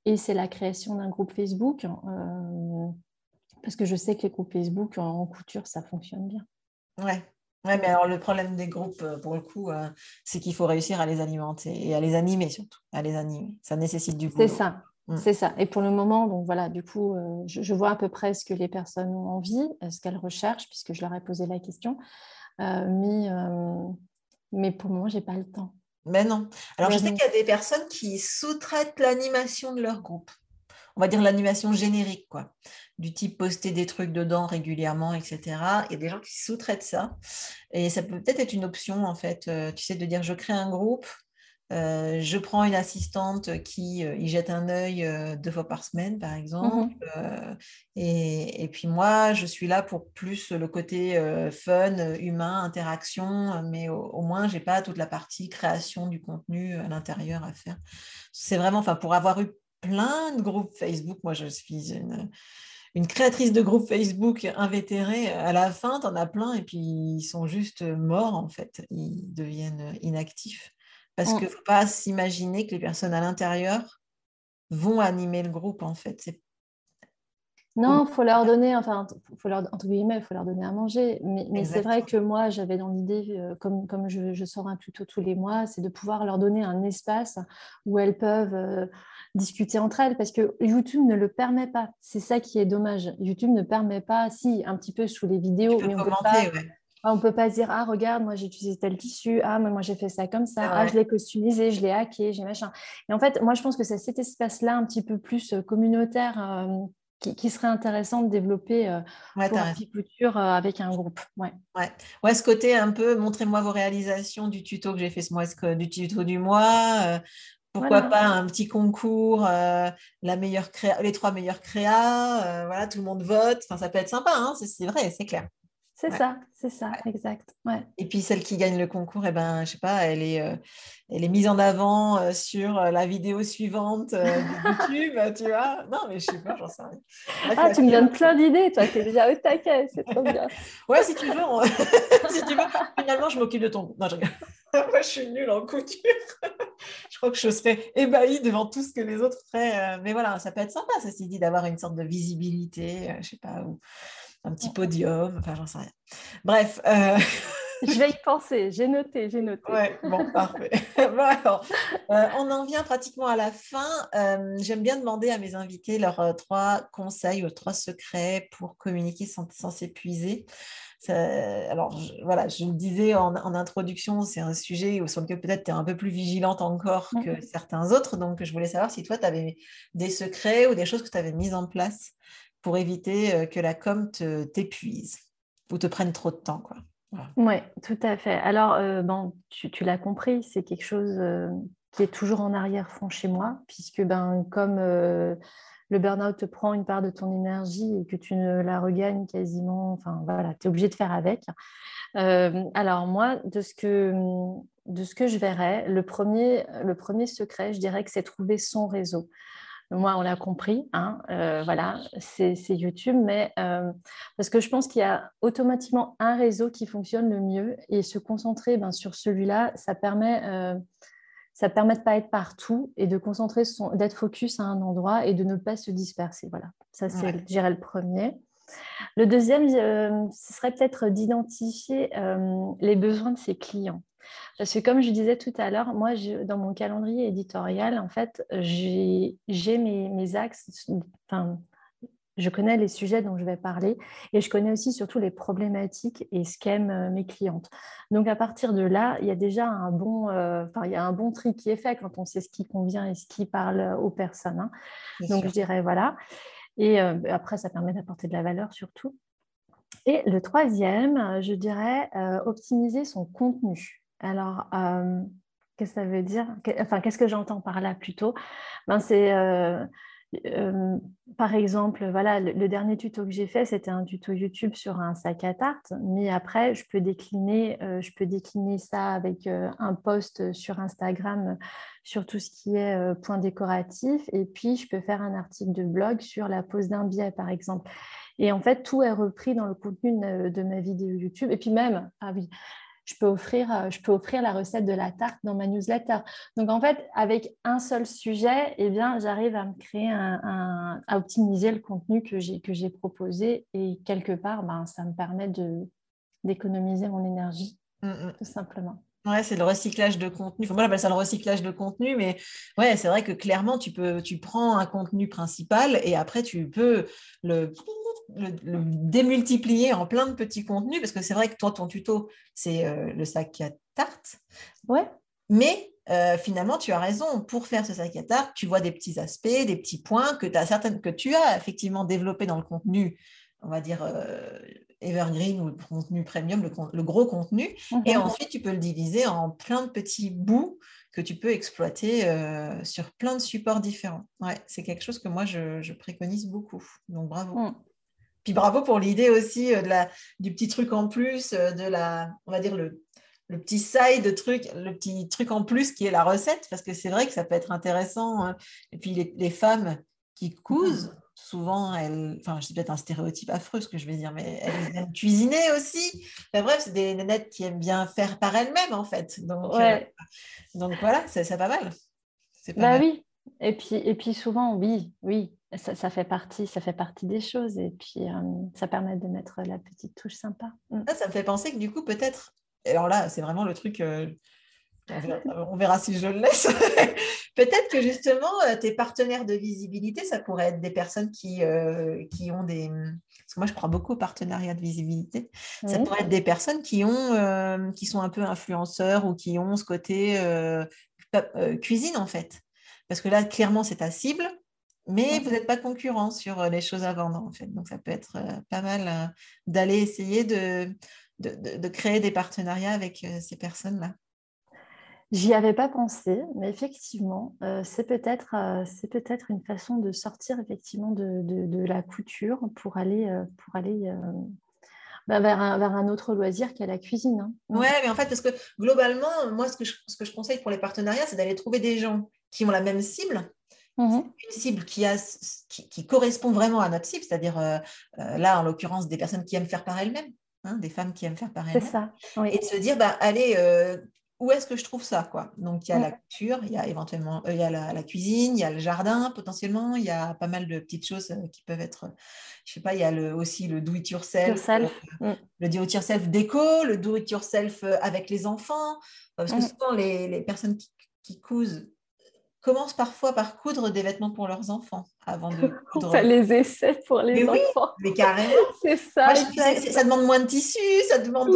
et c'est la création d'un groupe Facebook, euh, parce que je sais que les groupes Facebook en, couture, ça fonctionne bien. Ouais. Ouais, mais alors le problème des groupes, euh, pour le coup, euh, c'est qu'il faut réussir à les alimenter et à les animer surtout, à les animer. Ça nécessite du C'est ça, mm. c'est ça. Et pour le moment, donc voilà, du coup, je, vois à peu près ce que les personnes ont envie, ce qu'elles recherchent, puisque je leur ai posé la question. mais, mais pour le moment, j'ai pas le temps. Mais non. Alors, je sais qu'il y a des personnes qui sous-traitent l'animation de leur groupe. On va dire l'animation générique, quoi. Du type poster des trucs dedans régulièrement, etc. Il y a des gens qui sous-traitent ça. Et ça peut peut-être être une option, en fait. Euh, tu sais, de dire je crée un groupe, euh, je prends une assistante qui euh, y jette un œil euh, deux fois par semaine, par exemple. Mmh et, puis moi, je suis là pour plus le côté fun, humain, interaction, mais au, moins, je n'ai pas toute la partie création du contenu à l'intérieur à faire. C'est vraiment, enfin, pour avoir eu plein de groupes Facebook, moi, je suis une, une créatrice de groupe Facebook invétérée. À la fin, tu en as plein et puis ils sont juste morts, en fait. Ils deviennent inactifs. Parce qu'il ne faut pas s'imaginer que les personnes à l'intérieur vont animer le groupe, en fait. Non, il faut leur donner, enfin, faut leur, entre guillemets, il faut leur donner à manger. Mais, c'est vrai que moi, j'avais dans l'idée, euh, comme, comme je, sors un tuto tous les mois, c'est de pouvoir leur donner un espace où elles peuvent euh, discuter entre elles parce que YouTube ne le permet pas. C'est ça qui est dommage. YouTube ne permet pas, si, un petit peu sous les vidéos, mais on peut pas. On ne peut pas dire, ah, regarde, moi j'ai utilisé tel tissu, ah, moi j'ai fait ça comme ça, ah, je l'ai customisé, je l'ai hacké, j'ai machin. Et en fait, moi je pense que c'est cet espace-là un petit peu plus euh, communautaire qui, serait intéressant de développer euh, pour euh, avec un groupe. Ouais. Ouais. ouais, ce côté un peu, montrez-moi vos réalisations du tuto que j'ai fait ce mois, du tuto du mois. Euh, pourquoi pas un petit concours, euh, la meilleure créa, les trois meilleures créas, voilà, tout le monde vote. Enfin, ça peut être sympa, hein, c'est vrai, c'est clair. C'est ça, c'est ça, exact. Ouais. Et puis celle qui gagne le concours, eh ben, je sais pas, elle est, euh, elle est mise en avant euh, sur euh, la vidéo suivante de YouTube, tu vois. Non, mais je sais pas, j'en sais rien. ah, tu me donnes plein d'idées, toi, tu es déjà au taquet, c'est trop bien. ouais, si tu veux, si tu veux, finalement, je m'occupe de ton. Non, je Moi, je suis nulle en couture. je crois que je serais ébahie devant tout ce que les autres feraient. Mais voilà, ça peut être sympa, ceci dit, d'avoir une sorte de visibilité, je sais pas, où un petit podium, enfin j'en sais rien. Bref. Euh, je vais y penser, j'ai noté, j'ai noté. Ouais, bon, parfait. bon, euh, on en vient pratiquement à la fin. Euh, j'aime bien demander à mes invités leurs trois conseils ou trois secrets pour communiquer sans, s'épuiser. alors voilà, je le disais en, introduction, c'est un sujet sur lequel peut-être tu es un peu plus vigilante encore que mm. certains autres. Donc je voulais savoir si toi, tu avais des secrets ou des choses que tu avais mises en place pour éviter euh, que la com t'épuise ou te prenne trop de temps. Quoi. Oui, tout à fait. Alors, euh, bon, tu, l'as compris, c'est quelque chose euh, qui est toujours en arrière-fond chez moi, puisque ben, comme le burn-out te prend une part de ton énergie et que tu ne la regagnes quasiment, enfin voilà, tu es obligé de faire avec. alors moi, de ce, que, de ce que je verrais, le premier, le premier secret, je dirais que c'est trouver son réseau. Moi, on l'a compris, hein, euh, voilà, c'est YouTube, mais euh, parce que je pense qu'il y a automatiquement un réseau qui fonctionne le mieux et se concentrer ben, sur celui-là, ça permet, euh, ça permet de pas être partout et de concentrer son, d'être focus à un endroit et de ne pas se disperser. Voilà, ça c'est, le premier. Le deuxième, ce serait peut-être d'identifier les besoins de ses clients. Parce que comme je disais tout à l'heure, moi, dans mon calendrier éditorial, en fait, j'ai mes, mes, axes, enfin, je connais les sujets dont je vais parler et je connais aussi surtout les problématiques et ce qu'aiment euh, mes clientes. Donc à partir de là, il y a déjà un bon, euh, il y a un bon tri qui est fait quand on sait ce qui convient et ce qui parle aux personnes. Hein. Donc je dirais voilà. Et euh, après, ça permet d'apporter de la valeur surtout. Et le troisième, je dirais optimiser son contenu. Alors, euh, qu'est-ce que ça veut dire? Enfin, qu'est-ce que j'entends par là plutôt? Ben, C'est, euh, euh, par exemple, voilà, le, dernier tuto que j'ai fait, c'était un tuto YouTube sur un sac à tarte, mais après, je peux décliner, je peux décliner ça avec un post sur Instagram sur tout ce qui est point décoratif, et puis je peux faire un article de blog sur la pose d'un biais, par exemple. Et en fait, tout est repris dans le contenu de, de ma vidéo YouTube. Et puis même, ah oui, je peux offrir, euh, je peux offrir la recette de la tarte dans ma newsletter. Donc en fait, avec un seul sujet, eh bien, j'arrive à me créer un, à optimiser le contenu que j'ai que j'ai proposé et quelque part, ben, ça me permet de d'économiser mon énergie, mm, mm. tout simplement. Ouais, c'est le recyclage de contenu. moi, j'appelle ça le recyclage de contenu, mais ouais, c'est vrai que clairement, tu peux, tu prends un contenu principal et après, tu peux le le, démultiplier en plein de petits contenus, parce que c'est vrai que toi, ton tuto, c'est euh, le sac à tarte. Ouais. Mais euh, finalement, tu as raison. Pour faire ce sac à tarte, tu vois des petits aspects, des petits points que, as certaines, que tu as effectivement développés dans le contenu, on va dire euh, evergreen ou le contenu premium, le, gros contenu. Et mhm. ensuite, tu peux le diviser en plein de petits bouts que tu peux exploiter sur plein de supports différents. Ouais, c'est quelque chose que moi, je, préconise beaucoup. Donc, bravo. Mm. Puis bravo pour l'idée aussi euh, de la, du petit truc en plus, euh, de la, on va dire le, le petit side truc, le petit truc en plus qui est la recette, parce que c'est vrai que ça peut être intéressant. Hein. Et puis les, femmes qui cousent, souvent, elles, enfin, c'est peut-être un stéréotype affreux ce que je vais dire, mais elles aiment cuisiner aussi. bref, c'est des nénettes qui aiment bien faire par elles-mêmes, en fait. Donc, euh, donc voilà, c'est pas mal. bah oui. Et puis, et puis souvent, oui, oui, ça, fait partie, ça fait partie des choses et puis ça permet de mettre la petite touche sympa. Mm. Ça, me fait penser que du coup, peut-être, alors là, c'est vraiment le truc, on verra, si je le laisse. Peut-être que justement, euh, tes partenaires de visibilité, ça pourrait être des personnes qui, euh, qui ont des... Parce que moi, je crois beaucoup au partenariat de visibilité. Ça pourrait être des personnes qui, ont, euh, qui sont un peu influenceurs ou qui ont ce côté cuisine, en fait. Parce que là, clairement, c'est ta cible, mais vous n'êtes pas concurrent sur les choses à vendre, en fait. Donc, ça peut être pas mal d'aller essayer de, de, créer des partenariats avec ces personnes-là. J'y avais pas pensé, mais effectivement, euh, c'est peut-être euh, c'est peut-être une façon de sortir effectivement de, de, la couture pour aller euh, pour aller bah, vers, un, vers, un, autre loisir qu'est la cuisine. Hein. Ouais, mais en fait, parce que globalement, moi, ce que je, ce que je conseille pour les partenariats, c'est d'aller trouver des gens qui ont la même cible. Mmh une cible qui, a, qui, qui, correspond vraiment à notre cible, c'est-à-dire là, en l'occurrence, des personnes qui aiment faire par elles-mêmes. Hein, des femmes qui aiment faire par elles-mêmes. C'est ça. Et de se dire, bah, allez, où est-ce que je trouve ça quoi? Donc il y a la couture, il y a éventuellement euh, il y a la, cuisine, il y a le jardin potentiellement, il y a pas mal de petites choses euh, qui peuvent être, je sais pas, il y a le, aussi le do it yourself, euh, mm. le do it yourself déco, le do it yourself avec les enfants, parce que mm. souvent les, les personnes qui, qui, cousent commencent parfois par coudre des vêtements pour leurs enfants avant de coudre. Les essais pour les enfants. mais carrément. C'est ça. ça demande moins de tissu, ça demande.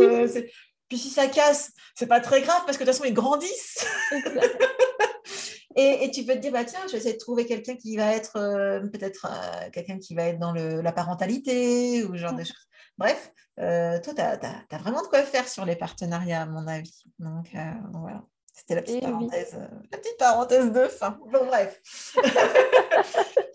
Puis si ça casse, c'est pas très grave parce que de toute façon, ils grandissent. et, tu peux te dire, bah, tiens, je vais essayer de trouver quelqu'un qui va être euh, peut-être euh, quelqu'un qui va être dans la parentalité ou ce genre de choses. Bref, euh, toi, tu as, vraiment de quoi faire sur les partenariats, à mon avis. Donc, voilà. C'était la petite eh parenthèse, la petite parenthèse de fin. Bon, bref.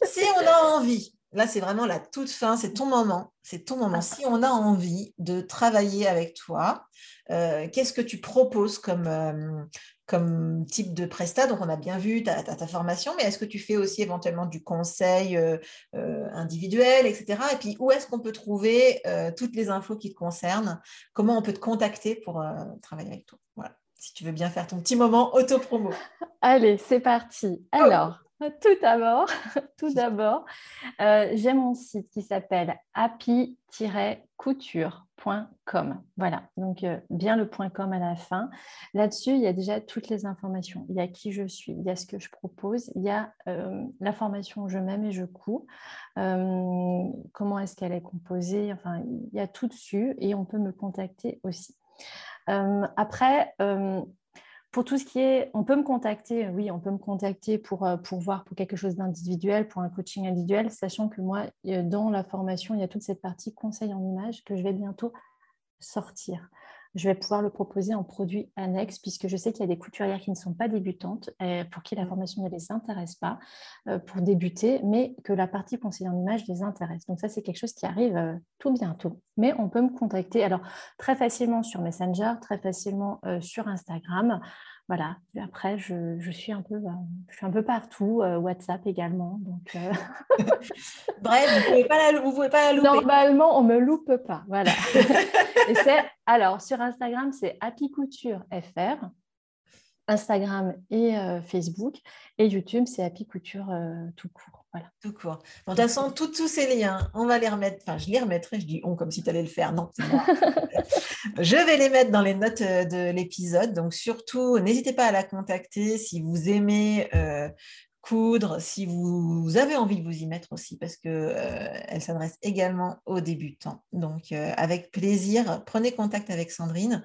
si on a envie Là, c'est vraiment la toute fin, c'est ton moment. C'est ton moment. Si on a envie de travailler avec toi, euh, qu'est-ce que tu proposes comme, euh, comme type de prestat Donc, on a bien vu ta, ta, formation, mais est-ce que tu fais aussi éventuellement du conseil euh, individuel, etc. Et puis, où est-ce qu'on peut trouver toutes les infos qui te concernent? Comment on peut te contacter pour travailler avec toi? Voilà, si tu veux bien faire ton petit moment auto-promo. Allez, c'est parti. Alors, Tout d'abord, tout d'abord, euh, j'ai mon site qui s'appelle happy-couture.com. Voilà, donc euh, bien le .com à la fin. Là-dessus, il y a déjà toutes les informations. Il y a qui je suis, il y a ce que je propose, il y a euh, la formation Je m'aime et je couds, comment est-ce qu'elle est composée, enfin, il y a tout dessus et on peut me contacter aussi. après, pour tout ce qui est, on peut me contacter, oui, on peut me contacter pour, euh, pour voir pour quelque chose d'individuel, pour un coaching individuel, sachant que moi, dans la formation, il y a toute cette partie conseil en image que je vais bientôt sortir je vais pouvoir le proposer en produit annexe, puisque je sais qu'il y a des couturières qui ne sont pas débutantes, et pour qui la mm. formation ne les intéresse pas euh, pour débuter, mais que la partie conseil en image les intéresse. Donc ça, c'est quelque chose qui arrive euh, tout bientôt. Mais on peut me contacter alors très facilement sur Messenger, très facilement euh, sur Instagram voilà. après, je, suis un peu, euh, je suis un peu partout, euh, WhatsApp également. Donc, euh. Bref, vous pouvez pas la, pouvez pas la louper. Normalement, on me loupe pas. Voilà. Et c'est alors sur Instagram, c'est Happy Couture FR. Instagram et Facebook. Et YouTube, c'est Happy Couture tout court. Voilà. Tout court. de toute façon, tous ces liens, on va les remettre. Enfin, je les remettrai. Je dis on comme si tu allais le faire. Non, je vais les mettre dans les notes de l'épisode. Donc, surtout, n'hésitez pas à la contacter si vous aimez coudre, si vous avez envie de vous y mettre aussi, parce qu'elle euh, s'adresse également aux débutants. Donc, euh, avec plaisir, prenez contact avec Sandrine.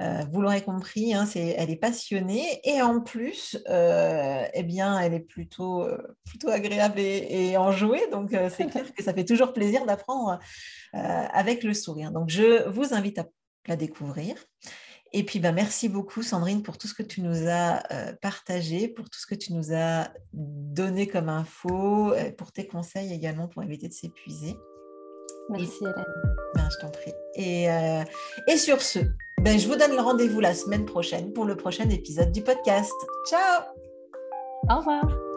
Euh, vous l'aurez compris, hein, elle est passionnée et en plus, eh bien, elle est plutôt, plutôt agréable et, et enjouée. Donc, c'est clair que ça fait toujours plaisir d'apprendre avec le sourire. Donc, je vous invite à la découvrir. Et puis, bah, merci beaucoup, Sandrine, pour tout ce que tu nous as euh, partagé, pour tout ce que tu nous as donné comme info, euh, pour tes conseils également pour éviter de s'épuiser. Merci, Hélène. Ben, je t'en prie. Et, euh, et sur ce, ben, je vous donne le rendez-vous la semaine prochaine pour le prochain épisode du podcast. Ciao Au revoir